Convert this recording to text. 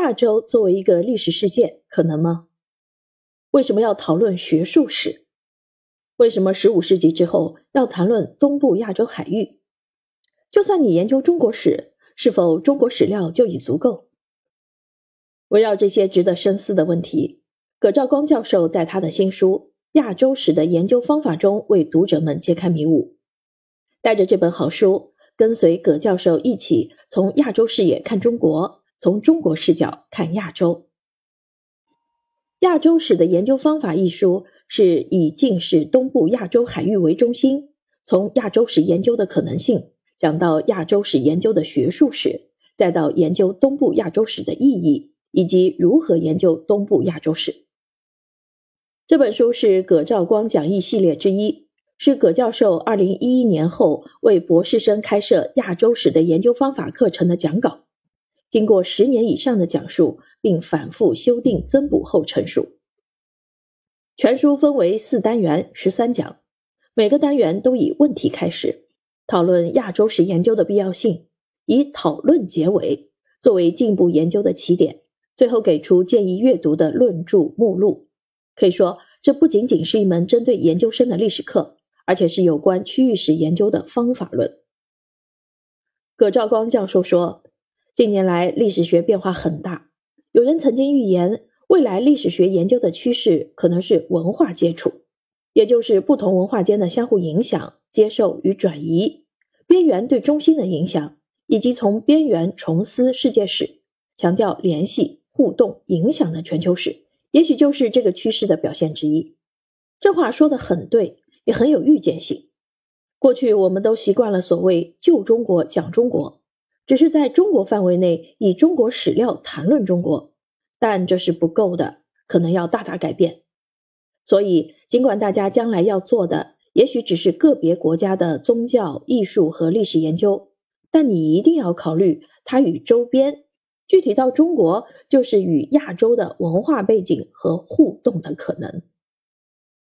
亚洲作为一个历史事件，可能吗？为什么要讨论学术史？为什么十五世纪之后要谈论东部亚洲海域？就算你研究中国史，是否中国史料就已足够？围绕这些值得深思的问题，葛兆光教授在他的新书《亚洲史的研究方法》中为读者们揭开迷雾。带着这本好书，跟随葛教授一起从亚洲视野看中国，从中国视角看亚洲。《亚洲史的研究方法》一书是以近世东部亚洲海域为中心，从亚洲史研究的可能性讲到亚洲史研究的学术史，再到研究东部亚洲史的意义。以及如何研究东部亚洲史。这本书是葛兆光讲义系列之一，是葛教授二零一一年后为博士生开设亚洲史的研究方法课程的讲稿，经过十年以上的讲述，并反复修订增补后陈述。全书分为四单元，十三讲，每个单元都以问题开始，讨论亚洲史研究的必要性，以讨论结尾，作为进一步研究的起点。最后给出建议阅读的论著目录，可以说这不仅仅是一门针对研究生的历史课，而且是有关区域史研究的方法论。葛兆光教授说，近年来历史学变化很大，有人曾经预言，未来历史学研究的趋势可能是文化接触，也就是不同文化间的相互影响、接受与转移，边缘对中心的影响，以及从边缘重思世界史，强调联系。互动影响的全球史，也许就是这个趋势的表现之一。这话说的很对，也很有预见性。过去我们都习惯了所谓“旧中国讲中国”，只是在中国范围内以中国史料谈论中国，但这是不够的，可能要大大改变。所以，尽管大家将来要做的也许只是个别国家的宗教、艺术和历史研究，但你一定要考虑它与周边。具体到中国，就是与亚洲的文化背景和互动的可能。